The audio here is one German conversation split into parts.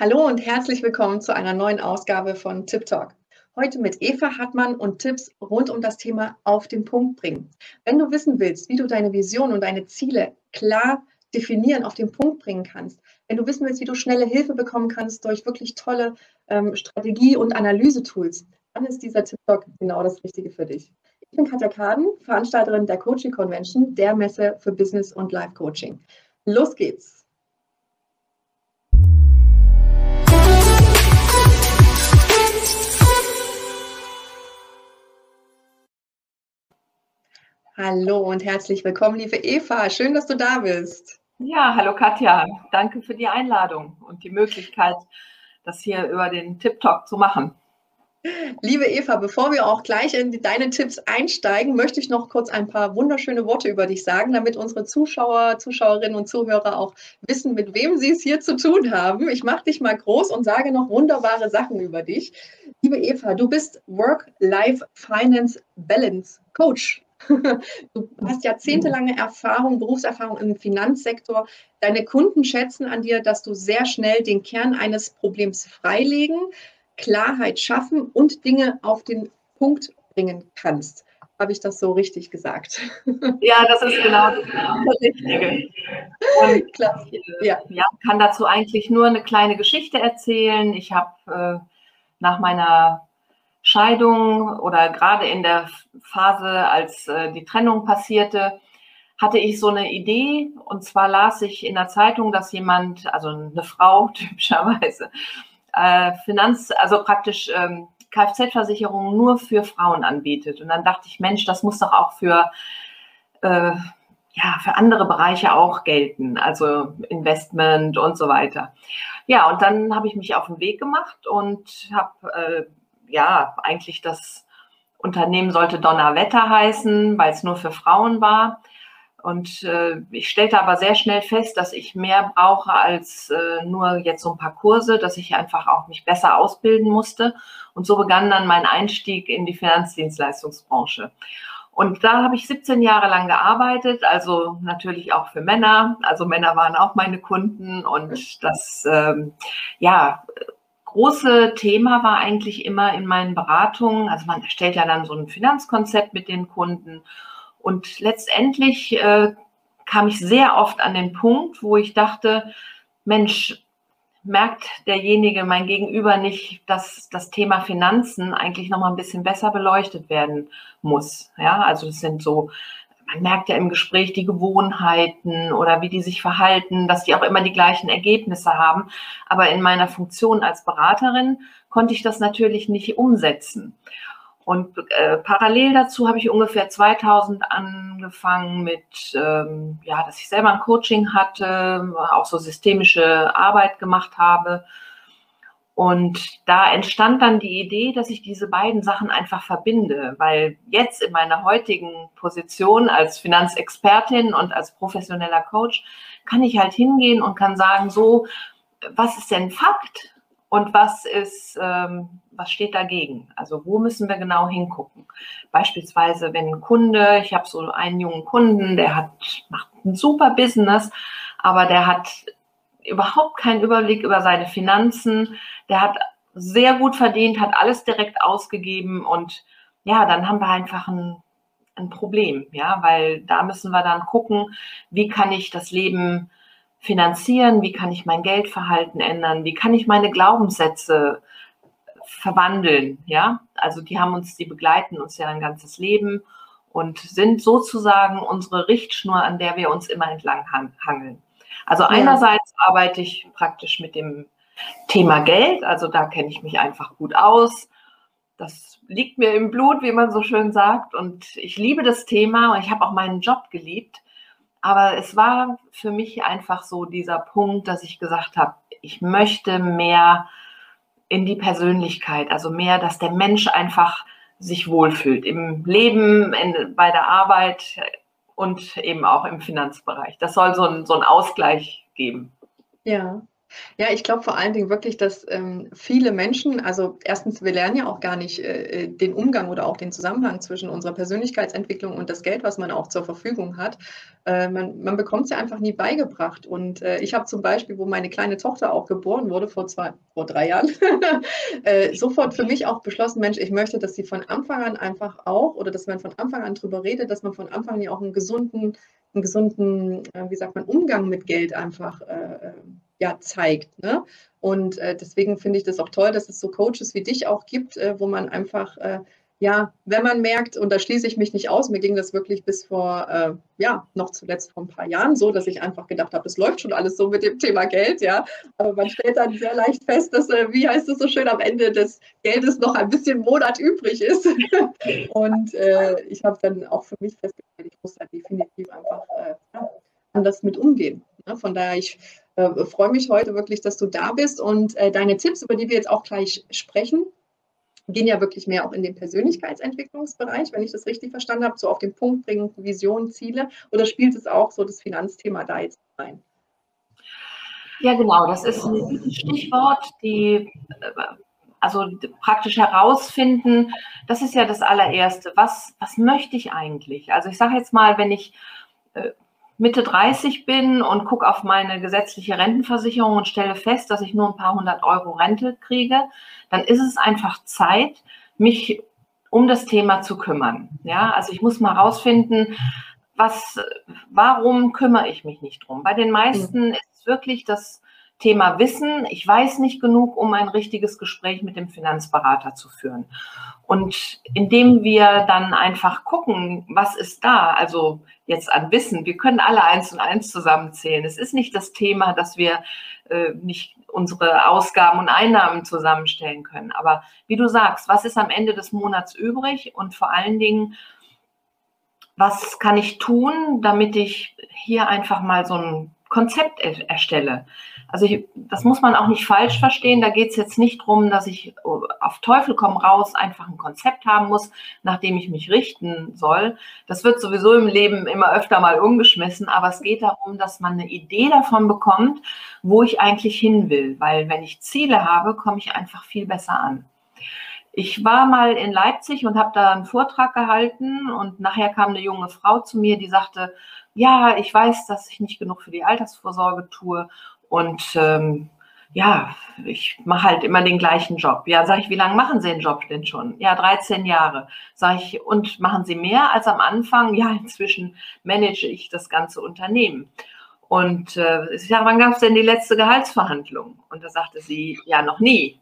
Hallo und herzlich willkommen zu einer neuen Ausgabe von Tip Talk. Heute mit Eva Hartmann und Tipps rund um das Thema auf den Punkt bringen. Wenn du wissen willst, wie du deine Vision und deine Ziele klar definieren, auf den Punkt bringen kannst, wenn du wissen willst, wie du schnelle Hilfe bekommen kannst durch wirklich tolle ähm, Strategie- und Analysetools, dann ist dieser Tip Talk genau das Richtige für dich. Ich bin Katja Kaden, Veranstalterin der Coaching Convention, der Messe für Business und Life Coaching. Los geht's! Hallo und herzlich willkommen, liebe Eva. Schön, dass du da bist. Ja, hallo Katja. Danke für die Einladung und die Möglichkeit, das hier über den Tip Talk zu machen. Liebe Eva, bevor wir auch gleich in deine Tipps einsteigen, möchte ich noch kurz ein paar wunderschöne Worte über dich sagen, damit unsere Zuschauer, Zuschauerinnen und Zuhörer auch wissen, mit wem sie es hier zu tun haben. Ich mache dich mal groß und sage noch wunderbare Sachen über dich. Liebe Eva, du bist Work-Life-Finance Balance Coach. Du hast jahrzehntelange Erfahrung, Berufserfahrung im Finanzsektor. Deine Kunden schätzen an dir, dass du sehr schnell den Kern eines Problems freilegen, Klarheit schaffen und Dinge auf den Punkt bringen kannst. Habe ich das so richtig gesagt? Ja, das ist genau das Richtige. Und Klar. Ich, äh, ja. ja, kann dazu eigentlich nur eine kleine Geschichte erzählen. Ich habe äh, nach meiner Scheidung oder gerade in der Phase, als äh, die Trennung passierte, hatte ich so eine Idee. Und zwar las ich in der Zeitung, dass jemand, also eine Frau typischerweise, äh, Finanz, also praktisch ähm, Kfz-Versicherung nur für Frauen anbietet. Und dann dachte ich, Mensch, das muss doch auch für, äh, ja, für andere Bereiche auch gelten, also Investment und so weiter. Ja, und dann habe ich mich auf den Weg gemacht und habe äh, ja, eigentlich das Unternehmen sollte Donnerwetter heißen, weil es nur für Frauen war. Und äh, ich stellte aber sehr schnell fest, dass ich mehr brauche als äh, nur jetzt so ein paar Kurse, dass ich einfach auch mich besser ausbilden musste. Und so begann dann mein Einstieg in die Finanzdienstleistungsbranche. Und da habe ich 17 Jahre lang gearbeitet, also natürlich auch für Männer. Also Männer waren auch meine Kunden und das, ähm, ja, große Thema war eigentlich immer in meinen Beratungen, also man erstellt ja dann so ein Finanzkonzept mit den Kunden und letztendlich äh, kam ich sehr oft an den Punkt, wo ich dachte, Mensch, merkt derjenige, mein Gegenüber nicht, dass das Thema Finanzen eigentlich noch mal ein bisschen besser beleuchtet werden muss. Ja, also das sind so man merkt ja im Gespräch die Gewohnheiten oder wie die sich verhalten, dass die auch immer die gleichen Ergebnisse haben. Aber in meiner Funktion als Beraterin konnte ich das natürlich nicht umsetzen. Und äh, parallel dazu habe ich ungefähr 2000 angefangen mit, ähm, ja, dass ich selber ein Coaching hatte, auch so systemische Arbeit gemacht habe und da entstand dann die Idee, dass ich diese beiden Sachen einfach verbinde, weil jetzt in meiner heutigen Position als Finanzexpertin und als professioneller Coach kann ich halt hingehen und kann sagen, so, was ist denn Fakt und was ist, ähm, was steht dagegen? Also wo müssen wir genau hingucken? Beispielsweise, wenn ein Kunde, ich habe so einen jungen Kunden, der hat macht ein super Business, aber der hat überhaupt keinen Überblick über seine Finanzen. Der hat sehr gut verdient, hat alles direkt ausgegeben und ja, dann haben wir einfach ein, ein Problem, ja, weil da müssen wir dann gucken, wie kann ich das Leben finanzieren, wie kann ich mein Geldverhalten ändern, wie kann ich meine Glaubenssätze verwandeln, ja. Also die haben uns, die begleiten uns ja ein ganzes Leben und sind sozusagen unsere Richtschnur, an der wir uns immer entlang hangeln. Also einerseits ja. arbeite ich praktisch mit dem Thema Geld, also da kenne ich mich einfach gut aus. Das liegt mir im Blut, wie man so schön sagt. Und ich liebe das Thema und ich habe auch meinen Job geliebt. Aber es war für mich einfach so dieser Punkt, dass ich gesagt habe, ich möchte mehr in die Persönlichkeit, also mehr, dass der Mensch einfach sich wohlfühlt im Leben, in, bei der Arbeit, und eben auch im Finanzbereich. Das soll so ein, so ein Ausgleich geben. Ja, Ja, ich glaube vor allen Dingen wirklich, dass ähm, viele Menschen, also erstens, wir lernen ja auch gar nicht äh, äh, den Umgang oder auch den Zusammenhang zwischen unserer Persönlichkeitsentwicklung und das Geld, was man auch zur Verfügung hat. Äh, man, man bekommt es ja einfach nie beigebracht. Und äh, ich habe zum Beispiel, wo meine kleine Tochter auch geboren wurde, vor zwei, vor drei Jahren, äh, sofort für mich auch beschlossen, Mensch, ich möchte, dass sie von Anfang an einfach auch, oder dass man von Anfang an drüber redet, dass man von Anfang an ja auch einen gesunden, einen gesunden, äh, wie sagt man, Umgang mit Geld einfach ja zeigt. Ne? Und äh, deswegen finde ich das auch toll, dass es so Coaches wie dich auch gibt, äh, wo man einfach, äh, ja, wenn man merkt, und da schließe ich mich nicht aus, mir ging das wirklich bis vor, äh, ja, noch zuletzt vor ein paar Jahren so, dass ich einfach gedacht habe, es läuft schon alles so mit dem Thema Geld, ja. Aber man stellt dann sehr leicht fest, dass, äh, wie heißt es so schön, am Ende des Geldes noch ein bisschen Monat übrig ist. und äh, ich habe dann auch für mich festgestellt, ich muss da definitiv einfach anders mit umgehen. Ne? Von daher, ich äh, freue mich heute wirklich, dass du da bist und äh, deine Tipps, über die wir jetzt auch gleich sprechen, gehen ja wirklich mehr auch in den Persönlichkeitsentwicklungsbereich, wenn ich das richtig verstanden habe, so auf den Punkt bringen, Vision, Ziele, oder spielt es auch so das Finanzthema da jetzt rein? Ja, genau, das ist ein Stichwort, die äh, also praktisch herausfinden, das ist ja das allererste. Was, was möchte ich eigentlich? Also ich sage jetzt mal, wenn ich äh, Mitte 30 bin und gucke auf meine gesetzliche Rentenversicherung und stelle fest, dass ich nur ein paar hundert Euro Rente kriege, dann ist es einfach Zeit, mich um das Thema zu kümmern. Ja, also ich muss mal rausfinden, was, warum kümmere ich mich nicht drum? Bei den meisten ist es wirklich das Thema Wissen. Ich weiß nicht genug, um ein richtiges Gespräch mit dem Finanzberater zu führen. Und indem wir dann einfach gucken, was ist da, also jetzt an Wissen, wir können alle eins und eins zusammenzählen. Es ist nicht das Thema, dass wir äh, nicht unsere Ausgaben und Einnahmen zusammenstellen können. Aber wie du sagst, was ist am Ende des Monats übrig und vor allen Dingen, was kann ich tun, damit ich hier einfach mal so ein Konzept erstelle. Also ich, das muss man auch nicht falsch verstehen. Da geht es jetzt nicht darum, dass ich auf Teufel komm raus einfach ein Konzept haben muss, nach dem ich mich richten soll. Das wird sowieso im Leben immer öfter mal umgeschmissen, aber es geht darum, dass man eine Idee davon bekommt, wo ich eigentlich hin will. Weil wenn ich Ziele habe, komme ich einfach viel besser an. Ich war mal in Leipzig und habe da einen Vortrag gehalten und nachher kam eine junge Frau zu mir, die sagte, ja, ich weiß, dass ich nicht genug für die Altersvorsorge tue und ähm, ja, ich mache halt immer den gleichen Job. Ja, sage ich, wie lange machen Sie den Job denn schon? Ja, 13 Jahre. Sage ich, und machen Sie mehr als am Anfang? Ja, inzwischen manage ich das ganze Unternehmen. Und äh, ich sage, wann gab es denn die letzte Gehaltsverhandlung? Und da sagte sie, ja, noch nie.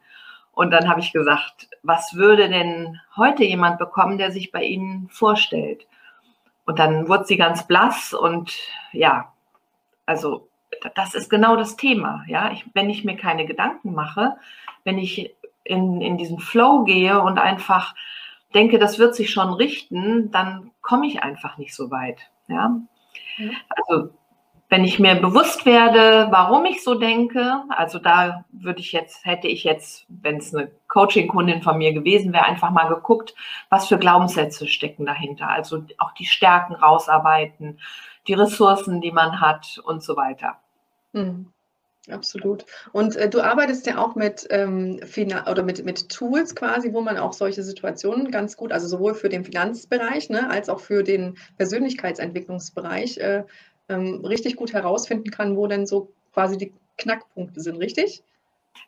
Und dann habe ich gesagt, was würde denn heute jemand bekommen, der sich bei Ihnen vorstellt? Und dann wurde sie ganz blass und ja, also das ist genau das Thema. Ja, ich, wenn ich mir keine Gedanken mache, wenn ich in, in diesen Flow gehe und einfach denke, das wird sich schon richten, dann komme ich einfach nicht so weit. Ja, also wenn ich mir bewusst werde, warum ich so denke, also da würde ich jetzt, hätte ich jetzt, wenn es eine Coaching-Kundin von mir gewesen wäre, einfach mal geguckt, was für Glaubenssätze stecken dahinter. Also auch die Stärken rausarbeiten, die Ressourcen, die man hat und so weiter. Mhm. Absolut. Und äh, du arbeitest ja auch mit, ähm, oder mit, mit Tools quasi, wo man auch solche Situationen ganz gut, also sowohl für den Finanzbereich ne, als auch für den Persönlichkeitsentwicklungsbereich äh, ähm, richtig gut herausfinden kann, wo denn so quasi die Knackpunkte sind, richtig?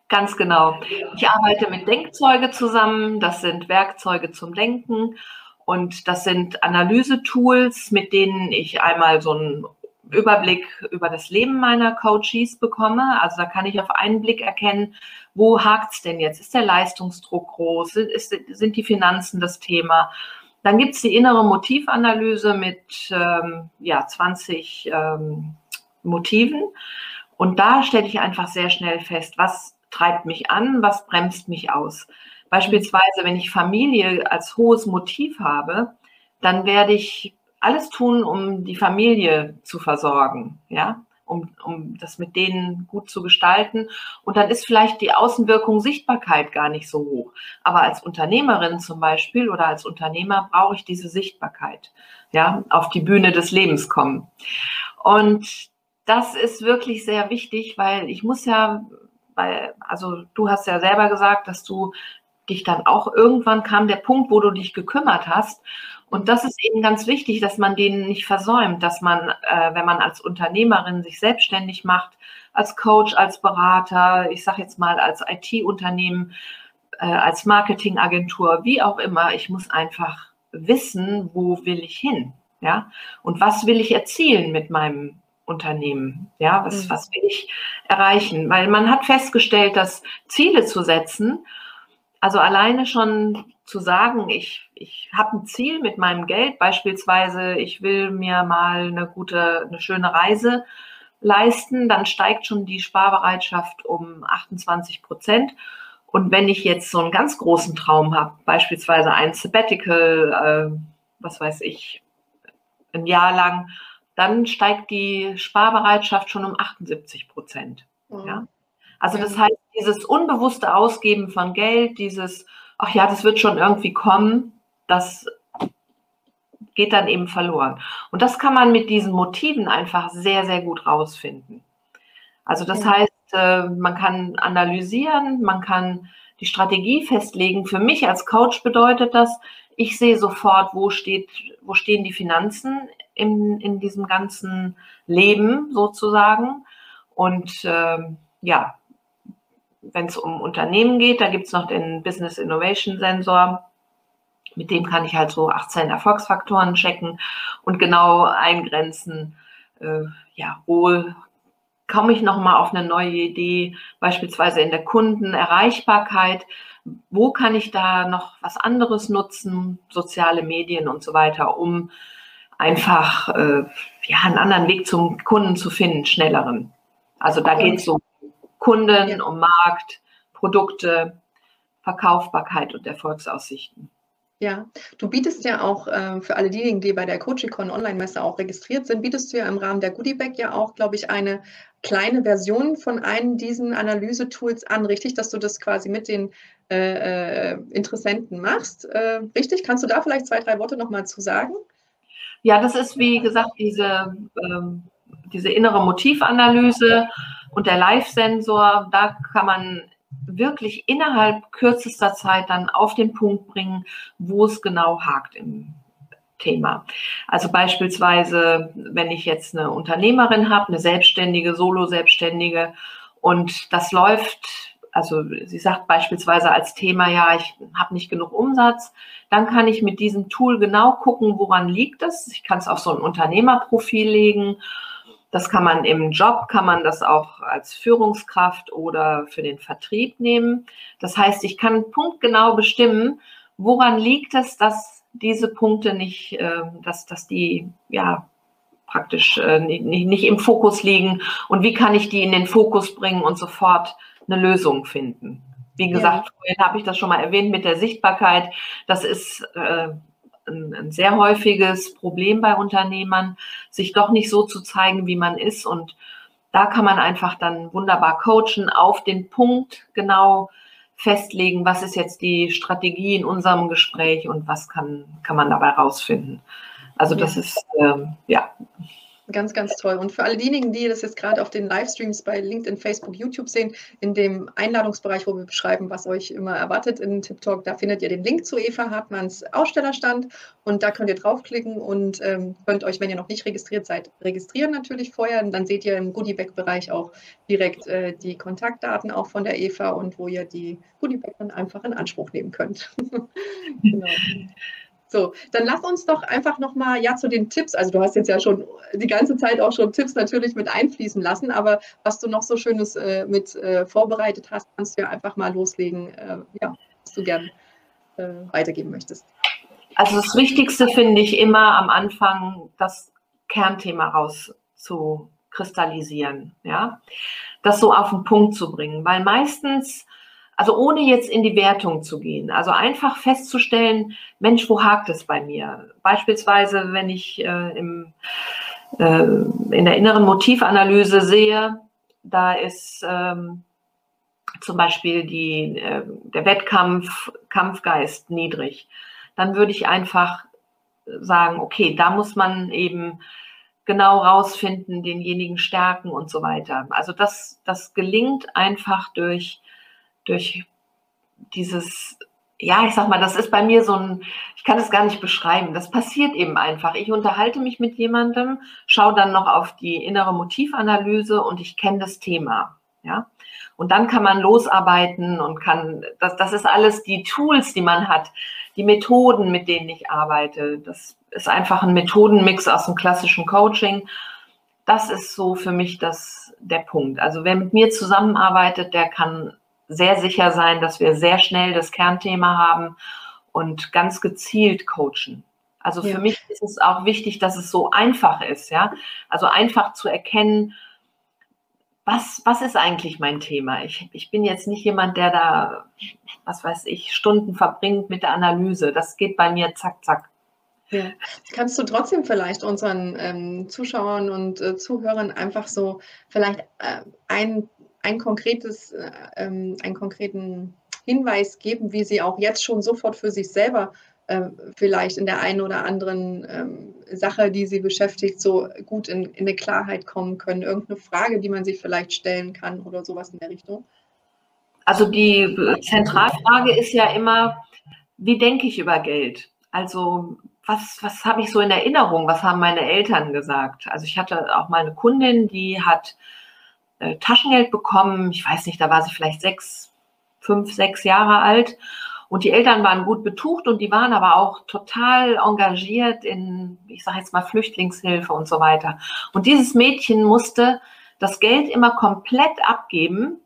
Ganz genau. Ich arbeite mit Denkzeuge zusammen. Das sind Werkzeuge zum Denken. Und das sind Analysetools, mit denen ich einmal so einen Überblick über das Leben meiner Coaches bekomme. Also da kann ich auf einen Blick erkennen, wo hakt es denn jetzt? Ist der Leistungsdruck groß? Ist, sind die Finanzen das Thema? Dann gibt es die innere Motivanalyse mit ähm, ja, 20 ähm, Motiven. Und da stelle ich einfach sehr schnell fest, was treibt mich an, was bremst mich aus. Beispielsweise, wenn ich Familie als hohes Motiv habe, dann werde ich alles tun, um die Familie zu versorgen. Ja, um, um das mit denen gut zu gestalten. Und dann ist vielleicht die Außenwirkung Sichtbarkeit gar nicht so hoch. Aber als Unternehmerin zum Beispiel oder als Unternehmer brauche ich diese Sichtbarkeit, ja, auf die Bühne des Lebens kommen. Und das ist wirklich sehr wichtig, weil ich muss ja, weil, also du hast ja selber gesagt, dass du dich dann auch irgendwann kam der Punkt, wo du dich gekümmert hast. Und das ist eben ganz wichtig, dass man den nicht versäumt, dass man, äh, wenn man als Unternehmerin sich selbstständig macht, als Coach, als Berater, ich sage jetzt mal als IT-Unternehmen, äh, als Marketingagentur, wie auch immer, ich muss einfach wissen, wo will ich hin, ja, und was will ich erzielen mit meinem Unternehmen, ja, was, mhm. was will ich erreichen, weil man hat festgestellt, dass Ziele zu setzen, also alleine schon zu sagen, ich, ich habe ein Ziel mit meinem Geld, beispielsweise, ich will mir mal eine gute, eine schöne Reise leisten, dann steigt schon die Sparbereitschaft um 28 Prozent. Und wenn ich jetzt so einen ganz großen Traum habe, beispielsweise ein Sabbatical, äh, was weiß ich, ein Jahr lang, dann steigt die Sparbereitschaft schon um 78 Prozent. Mhm. Ja? Also das heißt, dieses unbewusste Ausgeben von Geld, dieses, ach ja, das wird schon irgendwie kommen, das geht dann eben verloren. Und das kann man mit diesen Motiven einfach sehr, sehr gut rausfinden. Also das ja. heißt, äh, man kann analysieren, man kann die Strategie festlegen. Für mich als Coach bedeutet das, ich sehe sofort, wo, steht, wo stehen die Finanzen in, in diesem ganzen Leben sozusagen. Und äh, ja, wenn es um Unternehmen geht, da gibt es noch den Business Innovation Sensor. Mit dem kann ich halt so 18 Erfolgsfaktoren checken und genau eingrenzen, äh, ja, wo komme ich nochmal auf eine neue Idee, beispielsweise in der Kundenerreichbarkeit. Wo kann ich da noch was anderes nutzen, soziale Medien und so weiter, um einfach äh, ja, einen anderen Weg zum Kunden zu finden, schnelleren. Also da geht es um Kunden, ja. um Markt, Produkte, Verkaufbarkeit und Erfolgsaussichten. Ja, du bietest ja auch äh, für alle diejenigen, die bei der Coachicon Online-Messe auch registriert sind, bietest du ja im Rahmen der Goodiebag ja auch, glaube ich, eine kleine Version von einem diesen Analyse-Tools an, richtig, dass du das quasi mit den äh, äh Interessenten machst. Äh, richtig, kannst du da vielleicht zwei, drei Worte nochmal zu sagen? Ja, das ist wie gesagt diese, ähm, diese innere Motivanalyse und der Live-Sensor. Da kann man wirklich innerhalb kürzester Zeit dann auf den Punkt bringen, wo es genau hakt im Thema. Also beispielsweise, wenn ich jetzt eine Unternehmerin habe, eine Selbstständige, Solo-Selbstständige und das läuft also sie sagt beispielsweise als Thema, ja, ich habe nicht genug Umsatz, dann kann ich mit diesem Tool genau gucken, woran liegt es. Ich kann es auf so ein Unternehmerprofil legen. Das kann man im Job, kann man das auch als Führungskraft oder für den Vertrieb nehmen. Das heißt, ich kann punktgenau bestimmen, woran liegt es, dass diese Punkte nicht, ähm, dass, dass die ja praktisch äh, nicht, nicht im Fokus liegen und wie kann ich die in den Fokus bringen und sofort eine Lösung finden. Wie gesagt, ja. vorhin habe ich das schon mal erwähnt mit der Sichtbarkeit. Das ist äh, ein, ein, sehr häufiges Problem bei Unternehmern, sich doch nicht so zu zeigen, wie man ist. Und da kann man einfach dann wunderbar coachen, auf den Punkt genau festlegen, was ist jetzt die Strategie in unserem Gespräch und was kann, kann man dabei rausfinden. Also das ja. ist, ähm, ja, Ganz, ganz toll. Und für alle diejenigen, die das jetzt gerade auf den Livestreams bei LinkedIn, Facebook, YouTube sehen, in dem Einladungsbereich, wo wir beschreiben, was euch immer erwartet in TipTalk, da findet ihr den Link zu Eva Hartmanns Ausstellerstand und da könnt ihr draufklicken und ähm, könnt euch, wenn ihr noch nicht registriert seid, registrieren natürlich vorher. Und dann seht ihr im Goodiebag-Bereich auch direkt äh, die Kontaktdaten auch von der Eva und wo ihr die Goodiebag dann einfach in Anspruch nehmen könnt. genau. So, dann lass uns doch einfach nochmal ja zu den Tipps. Also du hast jetzt ja schon die ganze Zeit auch schon Tipps natürlich mit einfließen lassen, aber was du noch so Schönes äh, mit äh, vorbereitet hast, kannst du ja einfach mal loslegen, äh, ja, was du gern äh, weitergeben möchtest. Also das Wichtigste finde ich immer am Anfang, das Kernthema rauszukristallisieren, ja, das so auf den Punkt zu bringen, weil meistens also ohne jetzt in die Wertung zu gehen. Also einfach festzustellen, Mensch, wo hakt es bei mir? Beispielsweise, wenn ich äh, im, äh, in der inneren Motivanalyse sehe, da ist ähm, zum Beispiel die, äh, der Wettkampf, Kampfgeist niedrig, dann würde ich einfach sagen, okay, da muss man eben genau rausfinden, denjenigen stärken und so weiter. Also das, das gelingt einfach durch, durch dieses, ja, ich sag mal, das ist bei mir so ein, ich kann es gar nicht beschreiben, das passiert eben einfach. Ich unterhalte mich mit jemandem, schaue dann noch auf die innere Motivanalyse und ich kenne das Thema. Ja, und dann kann man losarbeiten und kann, das, das ist alles die Tools, die man hat, die Methoden, mit denen ich arbeite. Das ist einfach ein Methodenmix aus dem klassischen Coaching. Das ist so für mich das, der Punkt. Also wer mit mir zusammenarbeitet, der kann sehr sicher sein, dass wir sehr schnell das Kernthema haben und ganz gezielt coachen. Also für ja. mich ist es auch wichtig, dass es so einfach ist, ja. Also einfach zu erkennen, was, was ist eigentlich mein Thema? Ich, ich bin jetzt nicht jemand, der da, was weiß ich, Stunden verbringt mit der Analyse. Das geht bei mir zack, zack. Ja. Kannst du trotzdem vielleicht unseren ähm, Zuschauern und äh, Zuhörern einfach so vielleicht äh, ein, ein konkretes, äh, ähm, einen konkreten Hinweis geben, wie sie auch jetzt schon sofort für sich selber äh, vielleicht in der einen oder anderen ähm, Sache, die sie beschäftigt, so gut in, in eine Klarheit kommen können? Irgendeine Frage, die man sich vielleicht stellen kann oder sowas in der Richtung? Also die Zentralfrage ist ja immer, wie denke ich über Geld? Also was, was habe ich so in Erinnerung? Was haben meine Eltern gesagt? Also ich hatte auch mal eine Kundin, die hat äh, Taschengeld bekommen. Ich weiß nicht, da war sie vielleicht sechs, fünf, sechs Jahre alt. Und die Eltern waren gut betucht und die waren aber auch total engagiert in, ich sage jetzt mal, Flüchtlingshilfe und so weiter. Und dieses Mädchen musste das Geld immer komplett abgeben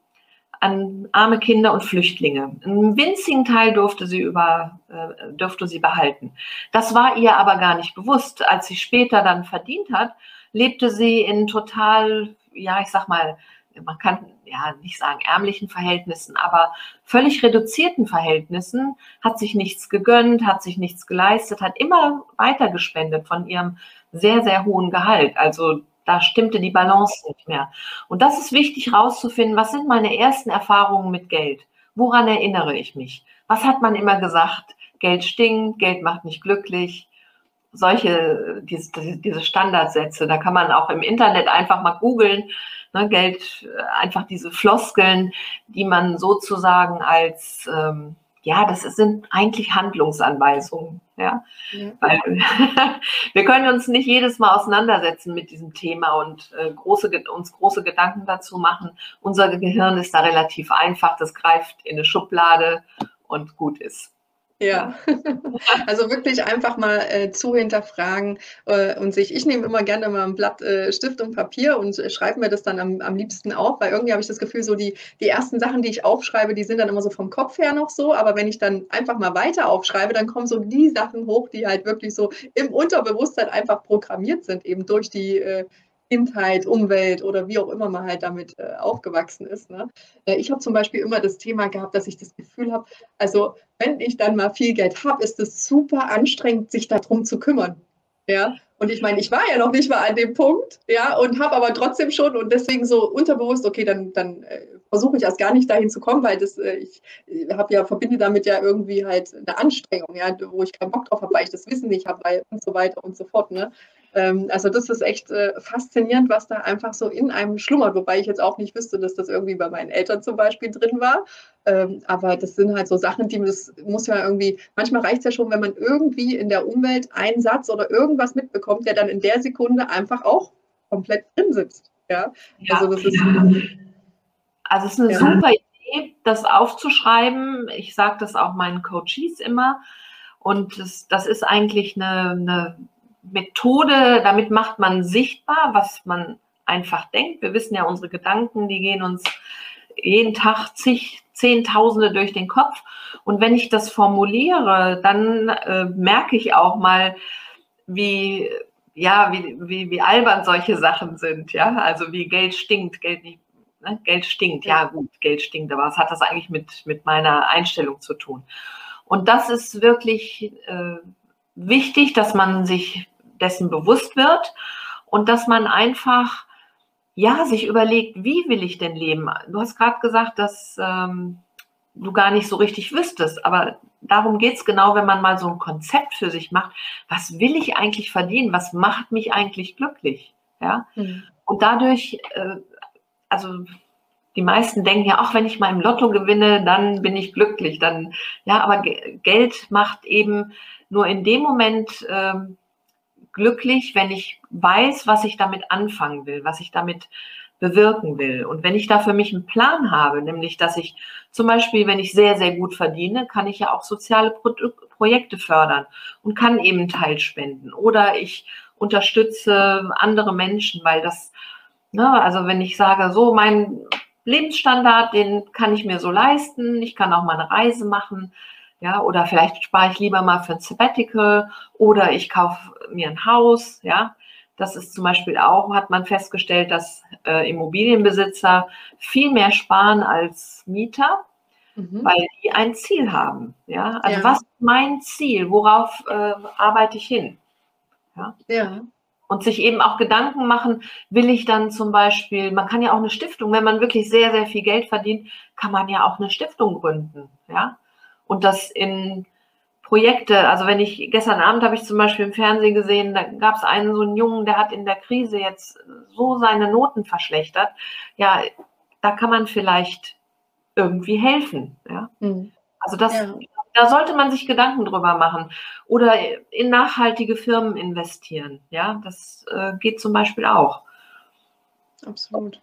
an arme Kinder und Flüchtlinge. Einen winzigen Teil durfte sie über, äh, durfte sie behalten. Das war ihr aber gar nicht bewusst. Als sie später dann verdient hat, lebte sie in total, ja, ich sag mal, man kann ja nicht sagen ärmlichen Verhältnissen, aber völlig reduzierten Verhältnissen, hat sich nichts gegönnt, hat sich nichts geleistet, hat immer weiter gespendet von ihrem sehr, sehr hohen Gehalt. Also da stimmte die Balance nicht mehr. Und das ist wichtig herauszufinden, was sind meine ersten Erfahrungen mit Geld? Woran erinnere ich mich? Was hat man immer gesagt? Geld stinkt, Geld macht nicht glücklich. Solche, diese, diese Standardsätze, da kann man auch im Internet einfach mal googeln ne, Geld, einfach diese Floskeln, die man sozusagen als, ähm, ja, das sind eigentlich Handlungsanweisungen. Ja? ja. Weil wir können uns nicht jedes Mal auseinandersetzen mit diesem Thema und äh, große, uns große Gedanken dazu machen. Unser Gehirn ist da relativ einfach, das greift in eine Schublade und gut ist. Ja, also wirklich einfach mal äh, zu hinterfragen äh, und sich, ich nehme immer gerne mal ein Blatt äh, Stift und Papier und äh, schreibe mir das dann am, am liebsten auf, weil irgendwie habe ich das Gefühl, so die, die ersten Sachen, die ich aufschreibe, die sind dann immer so vom Kopf her noch so, aber wenn ich dann einfach mal weiter aufschreibe, dann kommen so die Sachen hoch, die halt wirklich so im Unterbewusstsein einfach programmiert sind, eben durch die äh, Kindheit, Umwelt oder wie auch immer man halt damit äh, aufgewachsen ist. Ne? Äh, ich habe zum Beispiel immer das Thema gehabt, dass ich das Gefühl habe, also wenn ich dann mal viel Geld habe, ist es super anstrengend, sich darum zu kümmern. Ja, und ich meine, ich war ja noch nicht mal an dem Punkt, ja, und habe aber trotzdem schon und deswegen so unterbewusst, okay, dann, dann äh, versuche ich erst gar nicht dahin zu kommen, weil das, äh, ich äh, habe ja, verbinde damit ja irgendwie halt eine Anstrengung, ja, wo ich keinen Bock drauf habe, weil ich das Wissen nicht habe, und so weiter und so fort, ne. Ähm, also das ist echt äh, faszinierend, was da einfach so in einem schlummert, wobei ich jetzt auch nicht wüsste, dass das irgendwie bei meinen Eltern zum Beispiel drin war. Ähm, aber das sind halt so Sachen, die das muss ja irgendwie, manchmal reicht es ja schon, wenn man irgendwie in der Umwelt einen Satz oder irgendwas mitbekommt, der dann in der Sekunde einfach auch komplett drin sitzt. Ja, ja also das ist. Also es ist eine ja. super Idee, das aufzuschreiben. Ich sage das auch meinen Coaches immer. Und das, das ist eigentlich eine, eine Methode, damit macht man sichtbar, was man einfach denkt. Wir wissen ja, unsere Gedanken, die gehen uns jeden Tag zig, Zehntausende durch den Kopf. Und wenn ich das formuliere, dann äh, merke ich auch mal, wie, ja, wie, wie, wie albern solche Sachen sind. Ja, also wie Geld stinkt, Geld nicht. Ne? Geld stinkt, ja gut, Geld stinkt, aber was hat das eigentlich mit, mit meiner Einstellung zu tun? Und das ist wirklich äh, wichtig, dass man sich dessen bewusst wird und dass man einfach ja sich überlegt, wie will ich denn leben? Du hast gerade gesagt, dass ähm, du gar nicht so richtig wüsstest. Aber darum geht es genau, wenn man mal so ein Konzept für sich macht. Was will ich eigentlich verdienen? Was macht mich eigentlich glücklich? Ja. Mhm. Und dadurch, äh, also die meisten denken ja, auch wenn ich mal im Lotto gewinne, dann bin ich glücklich. Dann, ja, aber Geld macht eben nur in dem Moment äh, glücklich, wenn ich weiß, was ich damit anfangen will, was ich damit bewirken will. Und wenn ich da für mich einen Plan habe, nämlich dass ich zum Beispiel, wenn ich sehr, sehr gut verdiene, kann ich ja auch soziale Pro Projekte fördern und kann eben Teil spenden. Oder ich unterstütze andere Menschen, weil das, ne, also wenn ich sage, so mein Lebensstandard, den kann ich mir so leisten. Ich kann auch mal eine Reise machen. Ja, oder vielleicht spare ich lieber mal für ein Sabbatical oder ich kaufe mir ein Haus. Ja, das ist zum Beispiel auch, hat man festgestellt, dass äh, Immobilienbesitzer viel mehr sparen als Mieter, mhm. weil die ein Ziel haben. Ja, also ja. was ist mein Ziel? Worauf äh, arbeite ich hin? Ja. ja und sich eben auch Gedanken machen, will ich dann zum Beispiel, man kann ja auch eine Stiftung, wenn man wirklich sehr, sehr viel Geld verdient, kann man ja auch eine Stiftung gründen, ja. Und das in Projekte, also wenn ich, gestern Abend habe ich zum Beispiel im Fernsehen gesehen, da gab es einen so einen Jungen, der hat in der Krise jetzt so seine Noten verschlechtert. Ja, da kann man vielleicht irgendwie helfen, ja. Mhm. Also das, ja. Da sollte man sich Gedanken drüber machen oder in nachhaltige Firmen investieren. Ja, das äh, geht zum Beispiel auch. Absolut.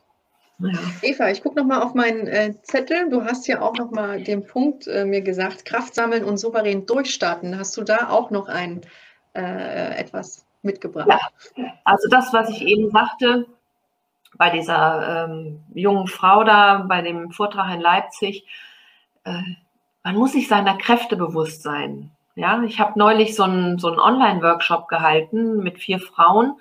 Ja. Eva, ich gucke nochmal auf meinen äh, Zettel. Du hast ja auch nochmal den Punkt äh, mir gesagt, Kraft sammeln und souverän durchstarten. Hast du da auch noch ein äh, etwas mitgebracht? Ja, also das, was ich eben sagte, bei dieser ähm, jungen Frau da, bei dem Vortrag in Leipzig, äh, man muss sich seiner Kräfte bewusst sein. Ja, ich habe neulich so einen, so einen Online-Workshop gehalten mit vier Frauen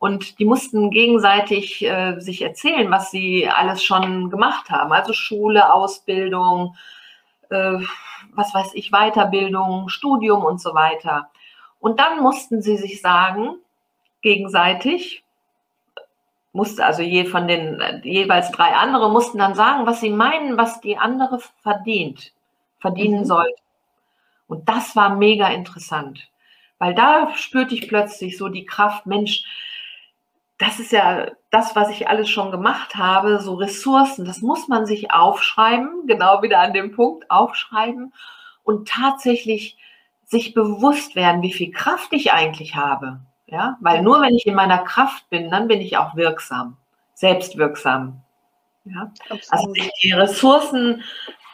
und die mussten gegenseitig äh, sich erzählen, was sie alles schon gemacht haben. Also Schule, Ausbildung, äh, was weiß ich, Weiterbildung, Studium und so weiter. Und dann mussten sie sich sagen, gegenseitig, musste also je von den jeweils drei andere mussten dann sagen, was sie meinen, was die andere verdient verdienen mhm. sollte. Und das war mega interessant, weil da spürte ich plötzlich so die Kraft, Mensch, das ist ja das, was ich alles schon gemacht habe, so Ressourcen, das muss man sich aufschreiben, genau wieder an dem Punkt, aufschreiben und tatsächlich sich bewusst werden, wie viel Kraft ich eigentlich habe. Ja, weil nur wenn ich in meiner Kraft bin, dann bin ich auch wirksam, selbstwirksam. Ja, also die Ressourcen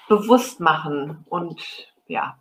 bewusst machen und ja.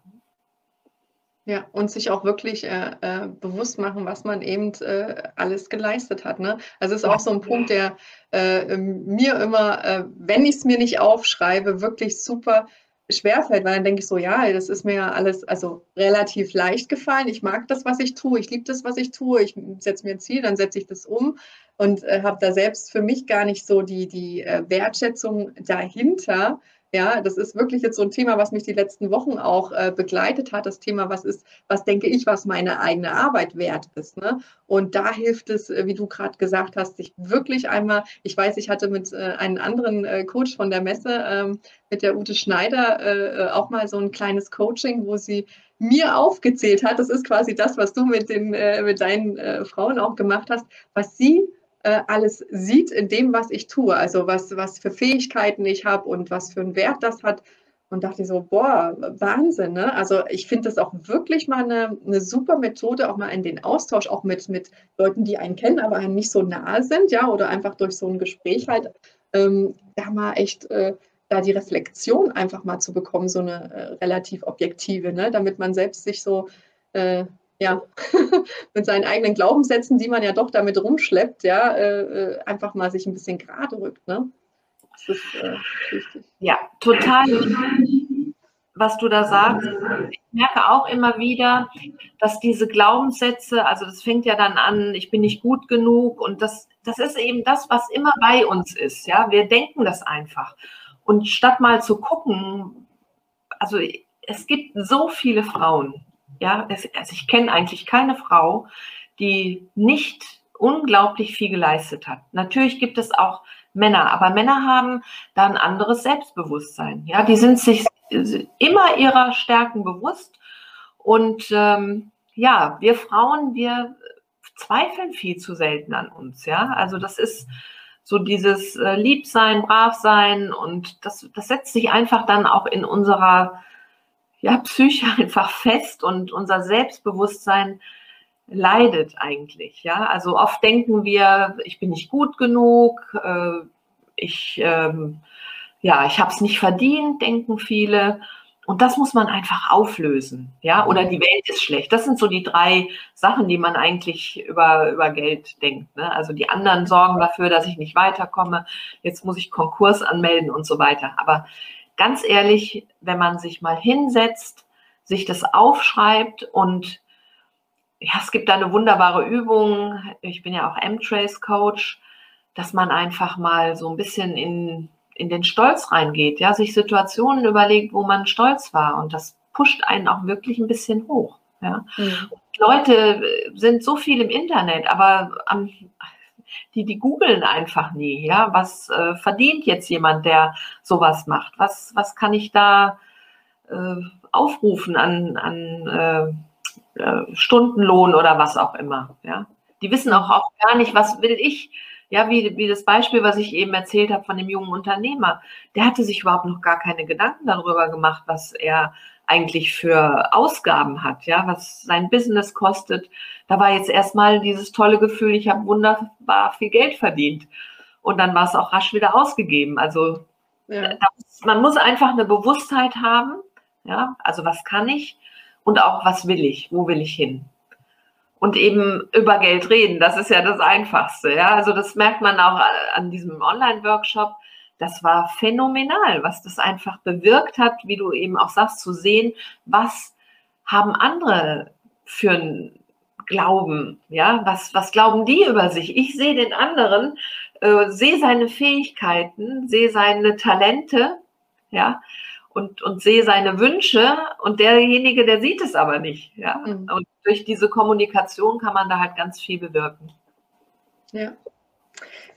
Ja, und sich auch wirklich äh, äh, bewusst machen, was man eben äh, alles geleistet hat. Ne? Also ist auch so ein Punkt, der äh, ähm, mir immer, äh, wenn ich es mir nicht aufschreibe, wirklich super schwerfällt, weil dann denke ich so, ja, das ist mir ja alles also relativ leicht gefallen. Ich mag das, was ich tue. Ich liebe das, was ich tue. Ich setze mir ein Ziel, dann setze ich das um und äh, habe da selbst für mich gar nicht so die, die Wertschätzung dahinter, ja, das ist wirklich jetzt so ein Thema, was mich die letzten Wochen auch äh, begleitet hat. Das Thema, was ist, was denke ich, was meine eigene Arbeit wert ist. Ne? Und da hilft es, äh, wie du gerade gesagt hast, sich wirklich einmal, ich weiß, ich hatte mit äh, einem anderen äh, Coach von der Messe, ähm, mit der Ute Schneider, äh, äh, auch mal so ein kleines Coaching, wo sie mir aufgezählt hat. Das ist quasi das, was du mit, den, mit deinen Frauen auch gemacht hast, was sie äh, alles sieht in dem, was ich tue. Also was, was für Fähigkeiten ich habe und was für einen Wert das hat. Und dachte so, boah, Wahnsinn. Ne? Also ich finde das auch wirklich mal eine, eine super Methode, auch mal in den Austausch, auch mit, mit Leuten, die einen kennen, aber einen nicht so nahe sind, ja, oder einfach durch so ein Gespräch halt, ähm, da mal echt äh, da die Reflexion einfach mal zu bekommen, so eine äh, relativ objektive, ne? damit man selbst sich so äh, ja, mit seinen eigenen Glaubenssätzen, die man ja doch damit rumschleppt, ja, äh, äh, einfach mal sich ein bisschen gerade rückt. Ne? Das ist äh, wichtig. Ja, total. Was du da sagst, ich merke auch immer wieder, dass diese Glaubenssätze, also das fängt ja dann an, ich bin nicht gut genug und das, das ist eben das, was immer bei uns ist. Ja, wir denken das einfach. Und statt mal zu gucken, also es gibt so viele Frauen, ja, es, also ich kenne eigentlich keine Frau, die nicht unglaublich viel geleistet hat. Natürlich gibt es auch Männer. Aber Männer haben da ein anderes Selbstbewusstsein. Ja, die sind sich immer ihrer Stärken bewusst. Und ähm, ja, wir Frauen, wir zweifeln viel zu selten an uns. Ja, also das ist so dieses äh, Liebsein, Bravsein und das, das setzt sich einfach dann auch in unserer ja, Psyche einfach fest und unser Selbstbewusstsein leidet eigentlich. Ja, also oft denken wir, ich bin nicht gut genug, äh, ich, ähm, ja, ich habe es nicht verdient, denken viele. Und das muss man einfach auflösen, ja, oder die Welt ist schlecht. Das sind so die drei Sachen, die man eigentlich über, über Geld denkt. Ne? Also die anderen sorgen dafür, dass ich nicht weiterkomme. Jetzt muss ich Konkurs anmelden und so weiter. Aber ganz ehrlich, wenn man sich mal hinsetzt, sich das aufschreibt und ja, es gibt da eine wunderbare Übung. Ich bin ja auch M-Trace Coach, dass man einfach mal so ein bisschen in, in den Stolz reingeht, ja, sich Situationen überlegt, wo man stolz war und das pusht einen auch wirklich ein bisschen hoch. Ja. Mhm. Leute sind so viel im Internet, aber am, die, die googeln einfach nie, ja, was äh, verdient jetzt jemand, der sowas macht? Was, was kann ich da äh, aufrufen an, an äh, äh, Stundenlohn oder was auch immer. Ja? Die wissen auch, auch gar nicht, was will ich. Ja, wie, wie das Beispiel, was ich eben erzählt habe von dem jungen Unternehmer. Der hatte sich überhaupt noch gar keine Gedanken darüber gemacht, was er eigentlich für Ausgaben hat, ja, was sein Business kostet. Da war jetzt erstmal dieses tolle Gefühl, ich habe wunderbar viel Geld verdient. Und dann war es auch rasch wieder ausgegeben. Also ja. man muss einfach eine Bewusstheit haben, ja, also was kann ich und auch, was will ich, wo will ich hin. Und eben über Geld reden, das ist ja das Einfachste. Ja? Also das merkt man auch an diesem Online-Workshop. Das war phänomenal, was das einfach bewirkt hat, wie du eben auch sagst, zu sehen, was haben andere für ein Glauben, ja, was, was glauben die über sich? Ich sehe den anderen, äh, sehe seine Fähigkeiten, sehe seine Talente, ja, und, und sehe seine Wünsche und derjenige, der sieht es aber nicht. Ja? Mhm. Und durch diese Kommunikation kann man da halt ganz viel bewirken. Ja.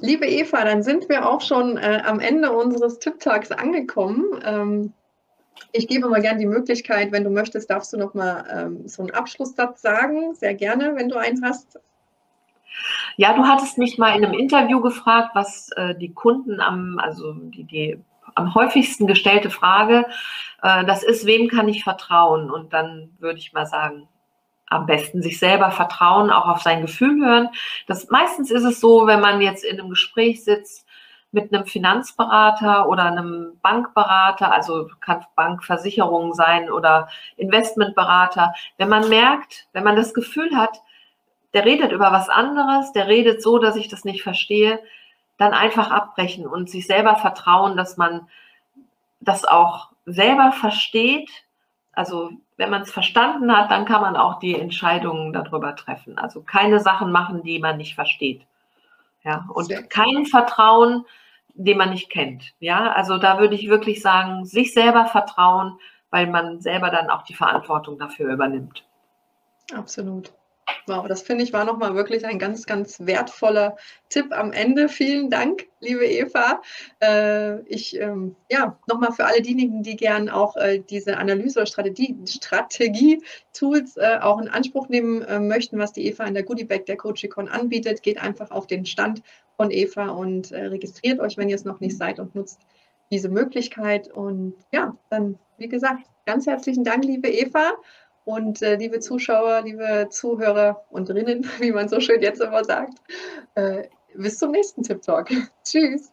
Liebe Eva, dann sind wir auch schon äh, am Ende unseres Tipptags angekommen. Ähm, ich gebe mal gerne die Möglichkeit, wenn du möchtest, darfst du noch mal ähm, so einen Abschlusssatz sagen. Sehr gerne, wenn du einen hast. Ja, du hattest mich mal in einem Interview gefragt, was äh, die Kunden am, also die, die am häufigsten gestellte Frage, äh, das ist, wem kann ich vertrauen? Und dann würde ich mal sagen, am besten sich selber vertrauen, auch auf sein Gefühl hören. Das, meistens ist es so, wenn man jetzt in einem Gespräch sitzt mit einem Finanzberater oder einem Bankberater, also kann Bankversicherung sein oder Investmentberater, wenn man merkt, wenn man das Gefühl hat, der redet über was anderes, der redet so, dass ich das nicht verstehe, dann einfach abbrechen und sich selber vertrauen, dass man das auch selber versteht. Also wenn man es verstanden hat, dann kann man auch die Entscheidungen darüber treffen. Also keine Sachen machen, die man nicht versteht. Ja, und kein Vertrauen, den man nicht kennt. Ja, also da würde ich wirklich sagen, sich selber vertrauen, weil man selber dann auch die Verantwortung dafür übernimmt. Absolut. Wow, das finde ich war nochmal wirklich ein ganz, ganz wertvoller Tipp am Ende. Vielen Dank, liebe Eva. Äh, ich, ähm, ja, nochmal für alle diejenigen, die gern auch äh, diese Analyse- oder Strategie-Tools Strategie äh, auch in Anspruch nehmen äh, möchten, was die Eva in der Goodiebag der CoachIcon anbietet, geht einfach auf den Stand von Eva und äh, registriert euch, wenn ihr es noch nicht seid und nutzt diese Möglichkeit. Und ja, dann, wie gesagt, ganz herzlichen Dank, liebe Eva. Und äh, liebe Zuschauer, liebe Zuhörer und Drinnen, wie man so schön jetzt immer sagt, äh, bis zum nächsten Tip Talk. Tschüss.